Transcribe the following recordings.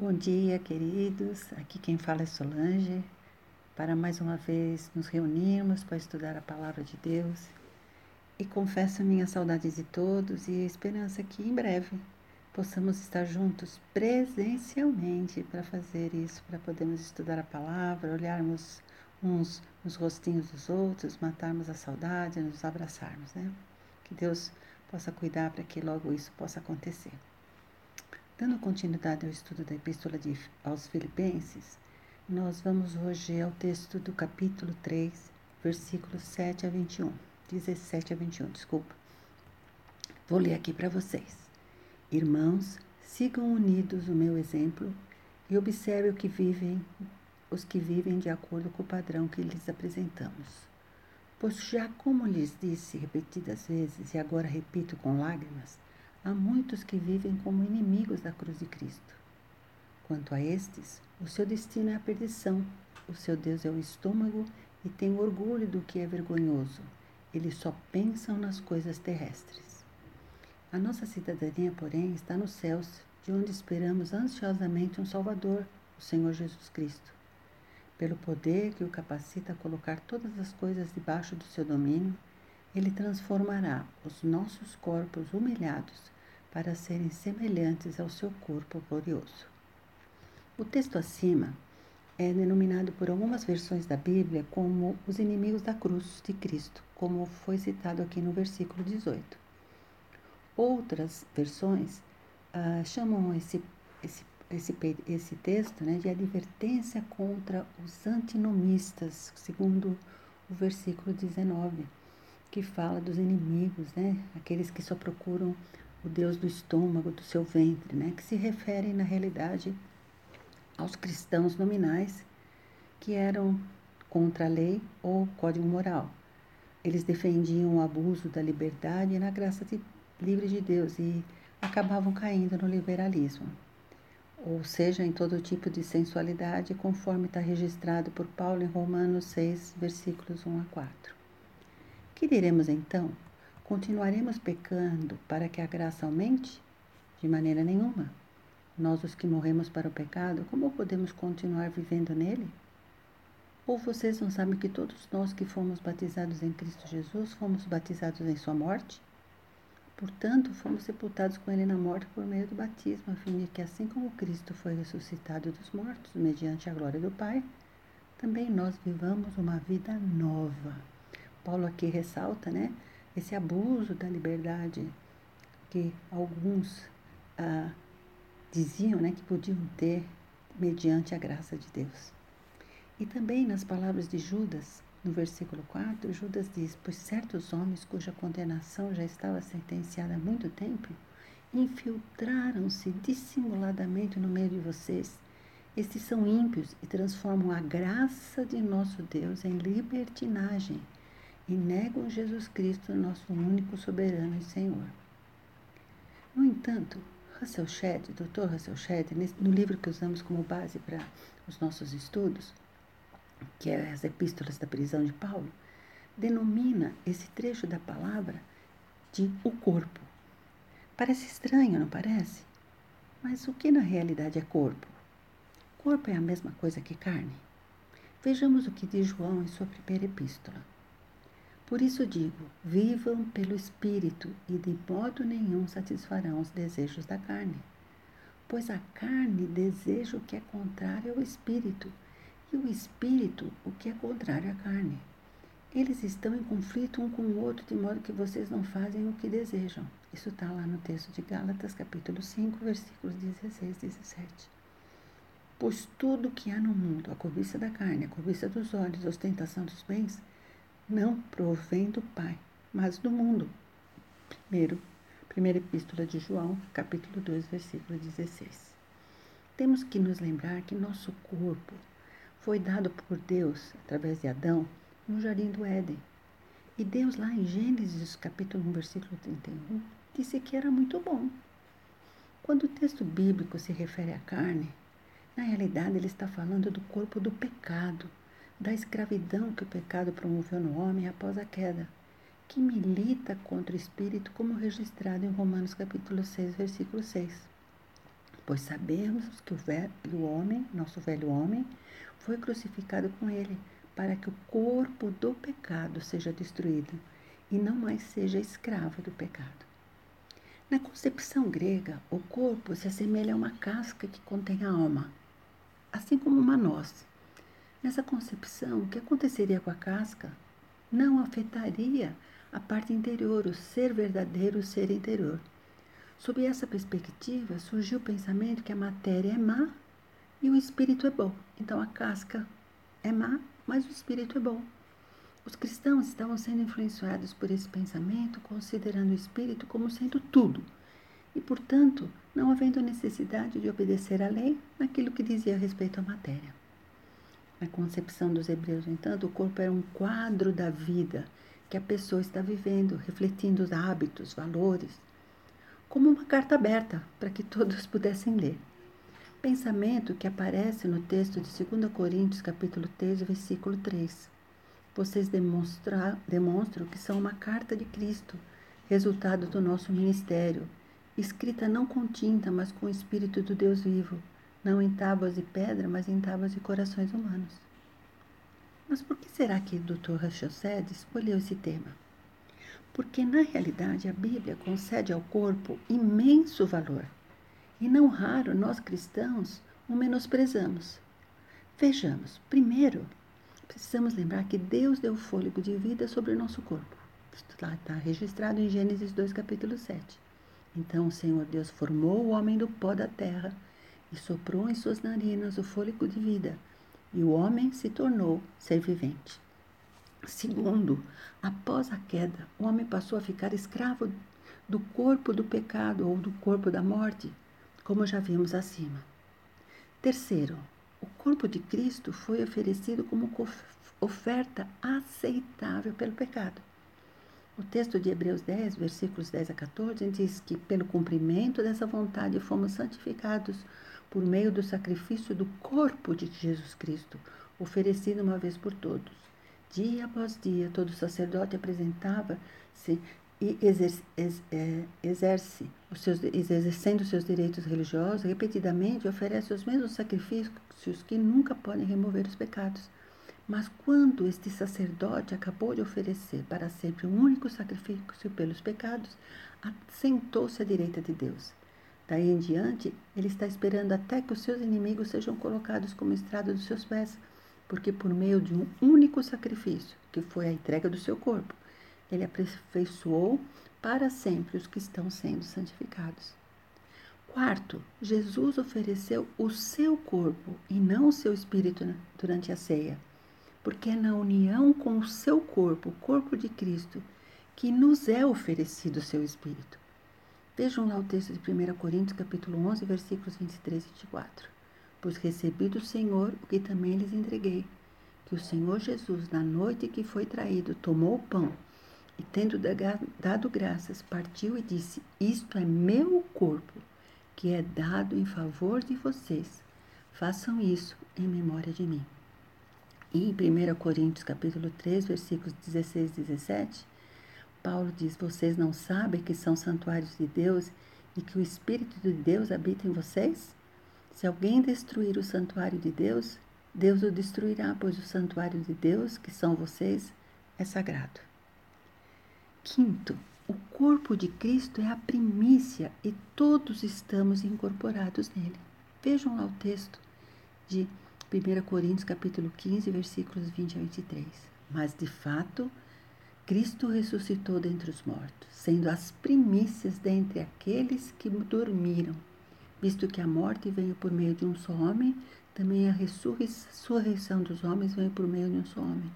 Bom dia, queridos. Aqui quem fala é Solange. Para mais uma vez nos reunirmos para estudar a palavra de Deus. E confesso minha saudade de todos e esperança que em breve possamos estar juntos presencialmente para fazer isso, para podermos estudar a palavra, olharmos uns nos rostinhos dos outros, matarmos a saudade, nos abraçarmos, né? Que Deus possa cuidar para que logo isso possa acontecer. Dando continuidade ao estudo da Epístola de, aos Filipenses, nós vamos hoje ao texto do capítulo 3, versículos 7 a 21. 17 a 21, desculpa. Vou ler aqui para vocês. Irmãos, sigam unidos o meu exemplo e observem o que vivem, os que vivem de acordo com o padrão que lhes apresentamos. Pois já como lhes disse repetidas vezes, e agora repito com lágrimas, há muitos que vivem como inimigos da cruz de Cristo. Quanto a estes, o seu destino é a perdição, o seu Deus é o estômago e tem orgulho do que é vergonhoso. Eles só pensam nas coisas terrestres. A nossa cidadania, porém, está nos céus, de onde esperamos ansiosamente um Salvador, o Senhor Jesus Cristo pelo poder que o capacita a colocar todas as coisas debaixo do seu domínio, ele transformará os nossos corpos humilhados para serem semelhantes ao seu corpo glorioso. O texto acima é denominado por algumas versões da Bíblia como os inimigos da cruz de Cristo, como foi citado aqui no versículo 18. Outras versões ah, chamam esse, esse esse, esse texto né, de advertência contra os antinomistas, segundo o versículo 19, que fala dos inimigos, né, aqueles que só procuram o Deus do estômago, do seu ventre, né, que se referem, na realidade, aos cristãos nominais que eram contra a lei ou código moral. Eles defendiam o abuso da liberdade na graça de, livre de Deus e acabavam caindo no liberalismo ou seja, em todo tipo de sensualidade, conforme está registrado por Paulo em Romanos 6, versículos 1 a 4. Que diremos então? Continuaremos pecando para que a graça aumente? De maneira nenhuma. Nós, os que morremos para o pecado, como podemos continuar vivendo nele? Ou vocês não sabem que todos nós que fomos batizados em Cristo Jesus fomos batizados em Sua morte? Portanto, fomos sepultados com ele na morte por meio do batismo, a fim de que, assim como Cristo foi ressuscitado dos mortos, mediante a glória do Pai, também nós vivamos uma vida nova. Paulo aqui ressalta, né, esse abuso da liberdade que alguns ah, diziam, né, que podiam ter mediante a graça de Deus. E também nas palavras de Judas, no versículo 4, Judas diz: Pois certos homens cuja condenação já estava sentenciada há muito tempo infiltraram-se dissimuladamente no meio de vocês. Estes são ímpios e transformam a graça de nosso Deus em libertinagem e negam Jesus Cristo, nosso único soberano e Senhor. No entanto, Russell Shedd, Dr. Russell Shedd, no livro que usamos como base para os nossos estudos, que é as epístolas da prisão de Paulo, denomina esse trecho da palavra de o corpo. Parece estranho, não parece? Mas o que na realidade é corpo? Corpo é a mesma coisa que carne? Vejamos o que diz João em sua primeira epístola. Por isso digo: vivam pelo Espírito e de modo nenhum satisfarão os desejos da carne. Pois a carne deseja o que é contrário ao Espírito e o espírito, o que é contrário à carne. Eles estão em conflito um com o outro, de modo que vocês não fazem o que desejam. Isso está lá no texto de Gálatas, capítulo 5, versículos 16 e 17. Pois tudo que há no mundo, a cobiça da carne, a cobiça dos olhos, a ostentação dos bens, não provém do Pai, mas do mundo. Primeiro, primeira epístola de João, capítulo 2, versículo 16. Temos que nos lembrar que nosso corpo, foi dado por Deus, através de Adão, no jardim do Éden. E Deus, lá em Gênesis, capítulo 1, versículo 31, disse que era muito bom. Quando o texto bíblico se refere à carne, na realidade ele está falando do corpo do pecado, da escravidão que o pecado promoveu no homem após a queda, que milita contra o espírito, como registrado em Romanos capítulo 6, versículo 6. pois sabemos que o velho homem, nosso velho homem, foi crucificado com ele, para que o corpo do pecado seja destruído e não mais seja escravo do pecado. Na concepção grega, o corpo se assemelha a uma casca que contém a alma, assim como uma noz. Nessa concepção, o que aconteceria com a casca não afetaria a parte interior, o ser verdadeiro, o ser interior. Sob essa perspectiva, surgiu o pensamento que a matéria é má e o espírito é bom. Então a casca é má, mas o espírito é bom. Os cristãos estavam sendo influenciados por esse pensamento, considerando o espírito como sendo tudo, e, portanto, não havendo necessidade de obedecer à lei naquilo que dizia respeito à matéria. Na concepção dos hebreus, no entanto, o corpo era um quadro da vida que a pessoa está vivendo, refletindo os hábitos, valores, como uma carta aberta para que todos pudessem ler. Pensamento que aparece no texto de 2 Coríntios, capítulo 3, versículo 3. Vocês demonstram que são uma carta de Cristo, resultado do nosso ministério, escrita não com tinta, mas com o Espírito do Deus vivo não em tábuas de pedra, mas em tábuas de corações humanos. Mas por que será que Dr. Rachelsed escolheu esse tema? Porque, na realidade, a Bíblia concede ao corpo imenso valor. E não raro nós cristãos o menosprezamos. Vejamos, primeiro, precisamos lembrar que Deus deu fôlego de vida sobre o nosso corpo. Está registrado em Gênesis 2, capítulo 7. Então o Senhor Deus formou o homem do pó da terra e soprou em suas narinas o fôlego de vida, e o homem se tornou ser vivente. Segundo, após a queda, o homem passou a ficar escravo do corpo do pecado ou do corpo da morte, como já vimos acima. Terceiro, o corpo de Cristo foi oferecido como oferta aceitável pelo pecado. O texto de Hebreus 10, versículos 10 a 14, diz que pelo cumprimento dessa vontade fomos santificados por meio do sacrifício do corpo de Jesus Cristo, oferecido uma vez por todos. Dia após dia, todo sacerdote apresentava-se e exerce, é, exerce os seus, exercendo seus direitos religiosos, repetidamente oferece os mesmos sacrifícios que nunca podem remover os pecados. Mas quando este sacerdote acabou de oferecer para sempre um único sacrifício pelos pecados, assentou-se à direita de Deus. Daí em diante, ele está esperando até que os seus inimigos sejam colocados como estrada dos seus pés, porque por meio de um único sacrifício, que foi a entrega do seu corpo, ele aperfeiçoou para sempre os que estão sendo santificados. Quarto, Jesus ofereceu o seu corpo e não o seu espírito durante a ceia, porque é na união com o seu corpo, o corpo de Cristo, que nos é oferecido o seu espírito. Vejam lá o texto de 1 Coríntios, capítulo 11, versículos 23 e 24. Pois recebi do Senhor o que também lhes entreguei, que o Senhor Jesus, na noite que foi traído, tomou o pão e, tendo dado graças, partiu e disse: Isto é meu corpo, que é dado em favor de vocês. Façam isso em memória de mim. E em 1 Coríntios, capítulo 3, versículos 16 e 17, Paulo diz: Vocês não sabem que são santuários de Deus e que o Espírito de Deus habita em vocês? Se alguém destruir o santuário de Deus, Deus o destruirá, pois o santuário de Deus, que são vocês, é sagrado. Quinto, o corpo de Cristo é a primícia e todos estamos incorporados nele. Vejam lá o texto de 1 Coríntios capítulo 15, versículos 20 a 23. Mas de fato, Cristo ressuscitou dentre os mortos, sendo as primícias dentre aqueles que dormiram. Visto que a morte veio por meio de um só homem, também a ressurreição dos homens veio por meio de um só homem.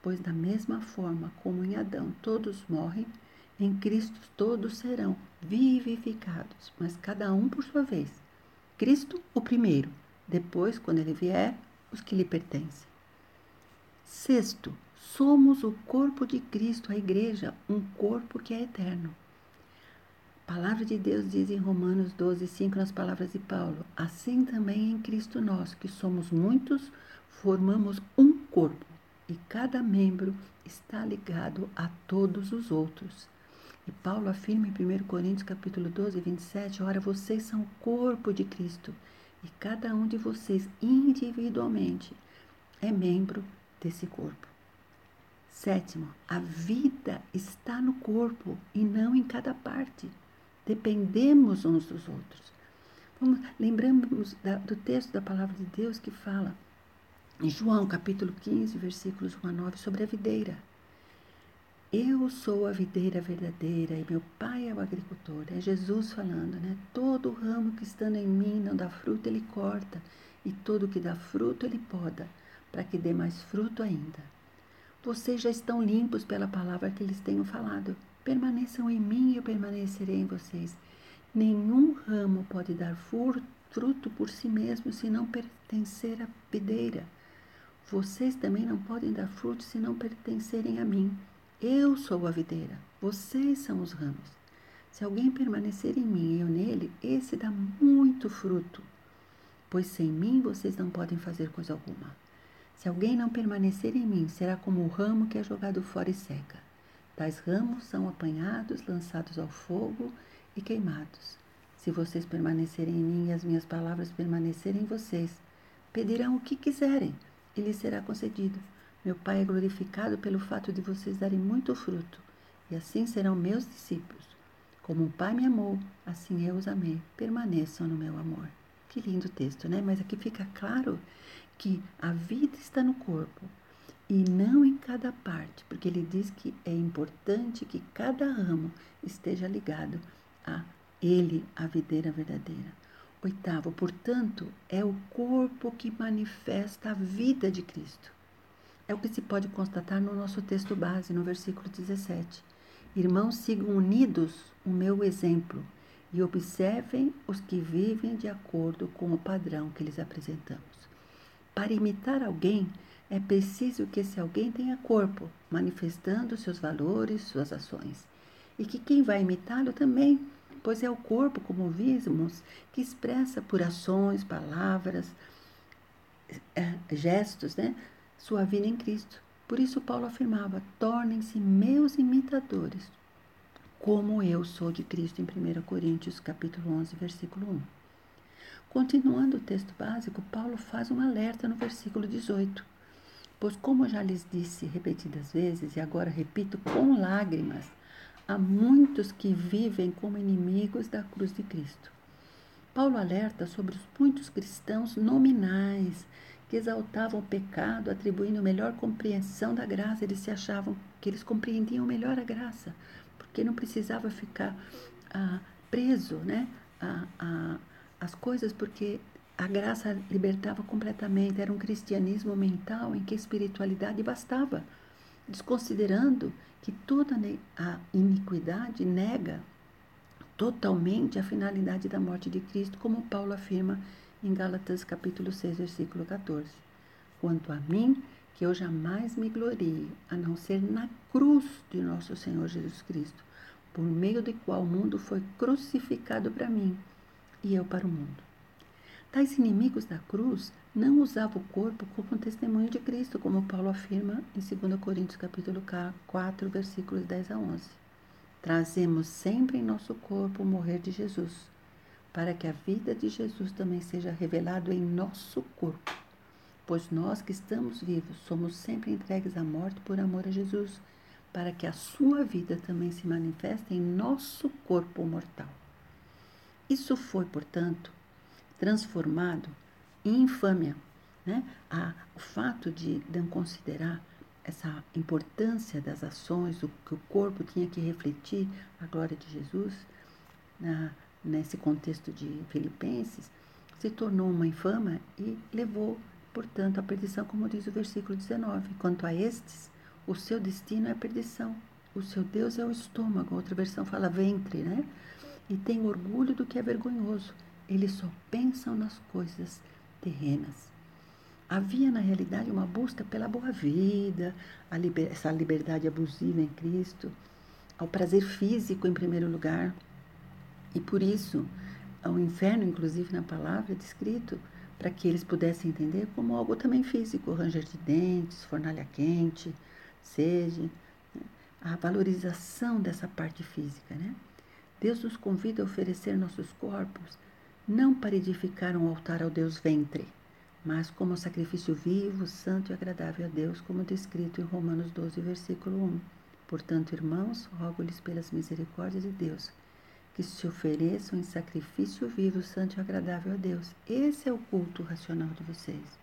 Pois, da mesma forma como em Adão todos morrem, em Cristo todos serão vivificados, mas cada um por sua vez. Cristo, o primeiro, depois, quando ele vier, os que lhe pertencem. Sexto, Somos o corpo de Cristo, a igreja, um corpo que é eterno. A palavra de Deus diz em Romanos 12, 5, nas palavras de Paulo: Assim também em Cristo nós, que somos muitos, formamos um corpo, e cada membro está ligado a todos os outros. E Paulo afirma em 1 Coríntios capítulo 12, 27, ora, vocês são o corpo de Cristo e cada um de vocês individualmente é membro desse corpo. Sétimo, a vida está no corpo e não em cada parte. Dependemos uns dos outros. Vamos, lembramos da, do texto da palavra de Deus que fala em João capítulo 15, versículos 1 a 9, sobre a videira. Eu sou a videira verdadeira e meu pai é o agricultor. É Jesus falando, né? Todo ramo que estando em mim não dá fruto, ele corta, e todo que dá fruto, ele poda, para que dê mais fruto ainda. Vocês já estão limpos pela palavra que lhes tenho falado. Permaneçam em mim e eu permanecerei em vocês. Nenhum ramo pode dar fruto por si mesmo se não pertencer à videira. Vocês também não podem dar fruto se não pertencerem a mim. Eu sou a videira, vocês são os ramos. Se alguém permanecer em mim e eu nele, esse dá muito fruto, pois sem mim vocês não podem fazer coisa alguma. Se alguém não permanecer em mim, será como o ramo que é jogado fora e seca. Tais ramos são apanhados, lançados ao fogo e queimados. Se vocês permanecerem em mim e as minhas palavras permanecerem em vocês, pedirão o que quiserem e lhes será concedido. Meu Pai é glorificado pelo fato de vocês darem muito fruto, e assim serão meus discípulos. Como o Pai me amou, assim eu os amei. Permaneçam no meu amor. Que lindo texto, né? Mas aqui fica claro que a vida está no corpo e não em cada parte, porque ele diz que é importante que cada ramo esteja ligado a ele, a videira verdadeira. Oitavo, portanto, é o corpo que manifesta a vida de Cristo. É o que se pode constatar no nosso texto base, no versículo 17. Irmãos, sigam unidos o meu exemplo e observem os que vivem de acordo com o padrão que lhes apresentamos. Para imitar alguém, é preciso que esse alguém tenha corpo, manifestando seus valores, suas ações. E que quem vai imitá-lo também, pois é o corpo, como vimos, que expressa por ações, palavras, é, gestos, né, sua vida em Cristo. Por isso Paulo afirmava: tornem-se meus imitadores, como eu sou de Cristo em 1 Coríntios capítulo 11, versículo 1. Continuando o texto básico, Paulo faz um alerta no versículo 18. Pois como já lhes disse repetidas vezes e agora repito com lágrimas, há muitos que vivem como inimigos da cruz de Cristo. Paulo alerta sobre os muitos cristãos nominais que exaltavam o pecado, atribuindo melhor compreensão da graça. Eles se achavam que eles compreendiam melhor a graça, porque não precisava ficar ah, preso né, a, a, as coisas, porque a graça libertava completamente. Era um cristianismo mental em que a espiritualidade bastava, desconsiderando que toda a iniquidade nega totalmente a finalidade da morte de Cristo, como Paulo afirma em Gálatas capítulo 6, versículo 14. Quanto a mim, que eu jamais me glorie, a não ser na cruz de nosso Senhor Jesus Cristo, por meio de qual o mundo foi crucificado para mim e eu para o mundo. Tais inimigos da cruz não usavam o corpo como testemunho de Cristo, como Paulo afirma em 2 Coríntios capítulo 4, versículos 10 a 11. Trazemos sempre em nosso corpo o morrer de Jesus, para que a vida de Jesus também seja revelado em nosso corpo. Pois nós que estamos vivos somos sempre entregues à morte por amor a Jesus, para que a sua vida também se manifeste em nosso corpo mortal. Isso foi, portanto, transformado em infâmia. Né? A, o fato de não considerar essa importância das ações, o que o corpo tinha que refletir a glória de Jesus, na, nesse contexto de Filipenses, se tornou uma infâmia e levou, portanto, à perdição, como diz o versículo 19. Quanto a estes, o seu destino é perdição. O seu Deus é o estômago. Outra versão fala ventre, né? E tem orgulho do que é vergonhoso. Eles só pensam nas coisas terrenas. Havia, na realidade, uma busca pela boa vida, liber, essa liberdade abusiva em Cristo, ao prazer físico em primeiro lugar, e por isso, o inferno, inclusive na palavra, é descrito para que eles pudessem entender como algo também físico, ranger de dentes, fornalha quente, sede. Né? a valorização dessa parte física, né? Deus nos convida a oferecer nossos corpos não para edificar um altar ao Deus ventre, mas como sacrifício vivo, santo e agradável a Deus, como descrito em Romanos 12, versículo 1. Portanto, irmãos, rogo-lhes pelas misericórdias de Deus, que se ofereçam em sacrifício vivo, santo e agradável a Deus. Esse é o culto racional de vocês.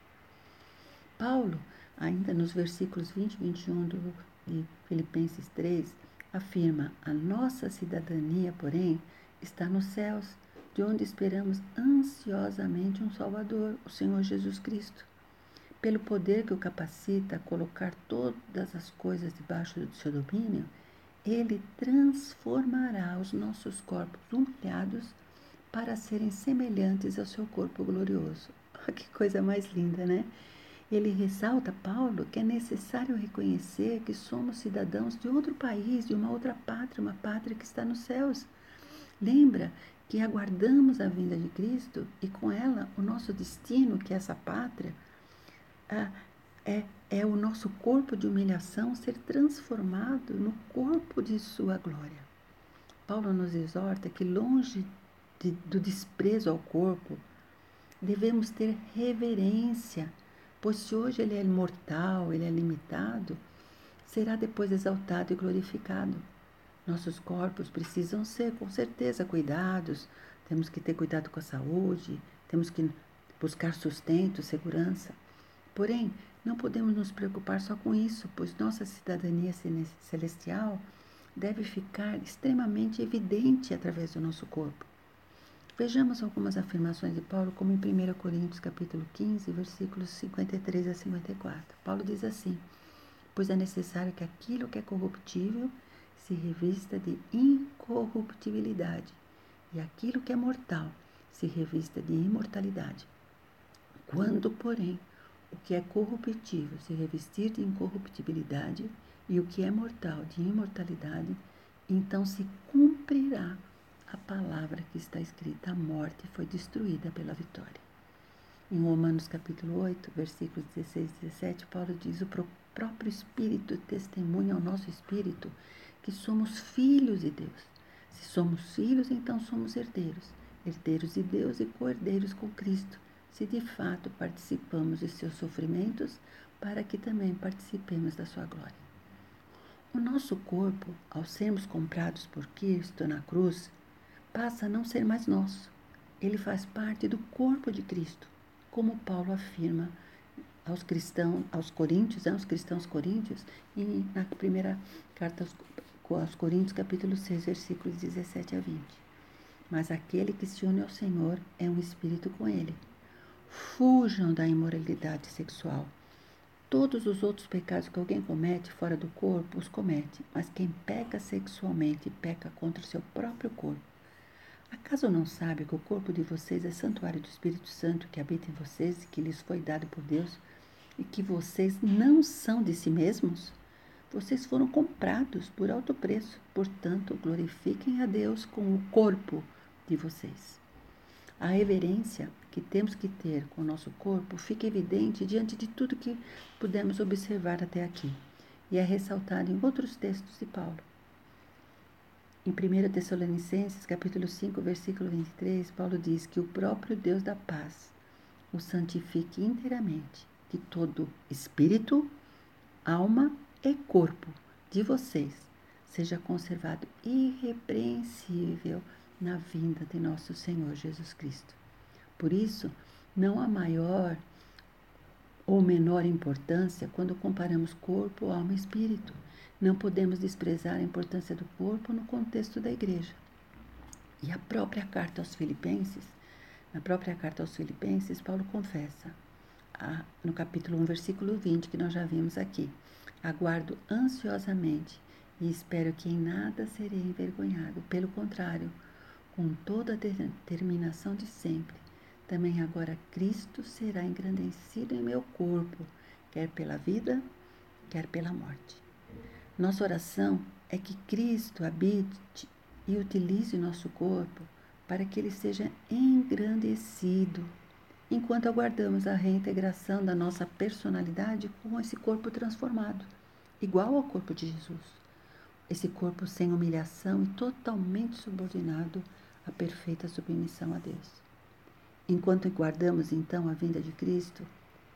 Paulo, ainda nos versículos 20 e 21 do, de Filipenses 3, afirma: A nossa cidadania, porém, está nos céus de onde esperamos ansiosamente um Salvador, o Senhor Jesus Cristo. Pelo poder que o capacita a colocar todas as coisas debaixo do seu domínio, ele transformará os nossos corpos humilhados para serem semelhantes ao seu corpo glorioso. que coisa mais linda, né? Ele ressalta, Paulo, que é necessário reconhecer que somos cidadãos de outro país, de uma outra pátria, uma pátria que está nos céus. Lembra que aguardamos a vinda de Cristo e com ela o nosso destino, que é essa pátria, é, é o nosso corpo de humilhação ser transformado no corpo de sua glória. Paulo nos exorta que, longe de, do desprezo ao corpo, devemos ter reverência, pois se hoje ele é mortal, ele é limitado, será depois exaltado e glorificado. Nossos corpos precisam ser, com certeza, cuidados, temos que ter cuidado com a saúde, temos que buscar sustento, segurança. Porém, não podemos nos preocupar só com isso, pois nossa cidadania celestial deve ficar extremamente evidente através do nosso corpo. Vejamos algumas afirmações de Paulo, como em 1 Coríntios capítulo 15, versículos 53 a 54. Paulo diz assim: Pois é necessário que aquilo que é corruptível se revista de incorruptibilidade, e aquilo que é mortal se revista de imortalidade. Quando, porém, o que é corruptível se revestir de incorruptibilidade e o que é mortal de imortalidade, então se cumprirá a palavra que está escrita: a morte foi destruída pela vitória. Em Romanos capítulo 8, versículos 16 e 17, Paulo diz: O próprio Espírito testemunha ao nosso espírito que somos filhos de Deus. Se somos filhos, então somos herdeiros, herdeiros de Deus e co-herdeiros com Cristo, se de fato participamos de seus sofrimentos, para que também participemos da sua glória. O nosso corpo, ao sermos comprados por Cristo na cruz, passa a não ser mais nosso. Ele faz parte do corpo de Cristo, como Paulo afirma aos cristãos, aos coríntios, aos cristãos coríntios, e na primeira carta aos aos Coríntios capítulo 6, versículos 17 a 20. Mas aquele que se une ao Senhor é um espírito com ele. Fujam da imoralidade sexual. Todos os outros pecados que alguém comete fora do corpo os comete, mas quem peca sexualmente peca contra o seu próprio corpo. Acaso não sabe que o corpo de vocês é santuário do Espírito Santo que habita em vocês e que lhes foi dado por Deus e que vocês não são de si mesmos? Vocês foram comprados por alto preço, portanto, glorifiquem a Deus com o corpo de vocês. A reverência que temos que ter com o nosso corpo fica evidente diante de tudo que pudemos observar até aqui e é ressaltado em outros textos de Paulo. Em 1 Tessalonicenses, capítulo 5, versículo 23, Paulo diz que o próprio Deus da paz o santifique inteiramente, que todo espírito, alma e corpo de vocês seja conservado irrepreensível na vinda de nosso Senhor Jesus Cristo. Por isso, não há maior ou menor importância quando comparamos corpo, alma e espírito. Não podemos desprezar a importância do corpo no contexto da igreja. E a própria carta aos Filipenses, na própria carta aos Filipenses, Paulo confessa, no capítulo 1, versículo 20, que nós já vimos aqui. Aguardo ansiosamente e espero que em nada serei envergonhado. Pelo contrário, com toda a determinação de sempre, também agora Cristo será engrandecido em meu corpo, quer pela vida, quer pela morte. Nossa oração é que Cristo habite e utilize nosso corpo para que ele seja engrandecido, enquanto aguardamos a reintegração da nossa personalidade com esse corpo transformado igual ao corpo de Jesus. esse corpo sem humilhação e totalmente subordinado à perfeita submissão a Deus. Enquanto guardamos então a vinda de Cristo,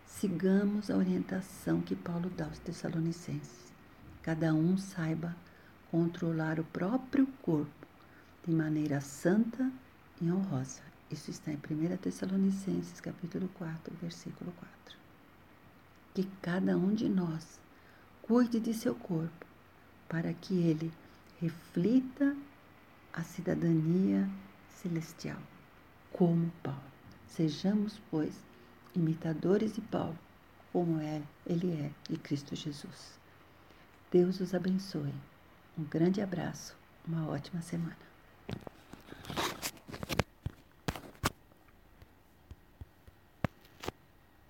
sigamos a orientação que Paulo dá aos Tessalonicenses. Cada um saiba controlar o próprio corpo de maneira santa e honrosa. Isso está em 1 Tessalonicenses, capítulo 4, versículo 4. Que cada um de nós cuide de seu corpo, para que ele reflita a cidadania celestial, como Paulo. Sejamos, pois, imitadores de Paulo, como é, ele é de Cristo Jesus. Deus os abençoe. Um grande abraço, uma ótima semana.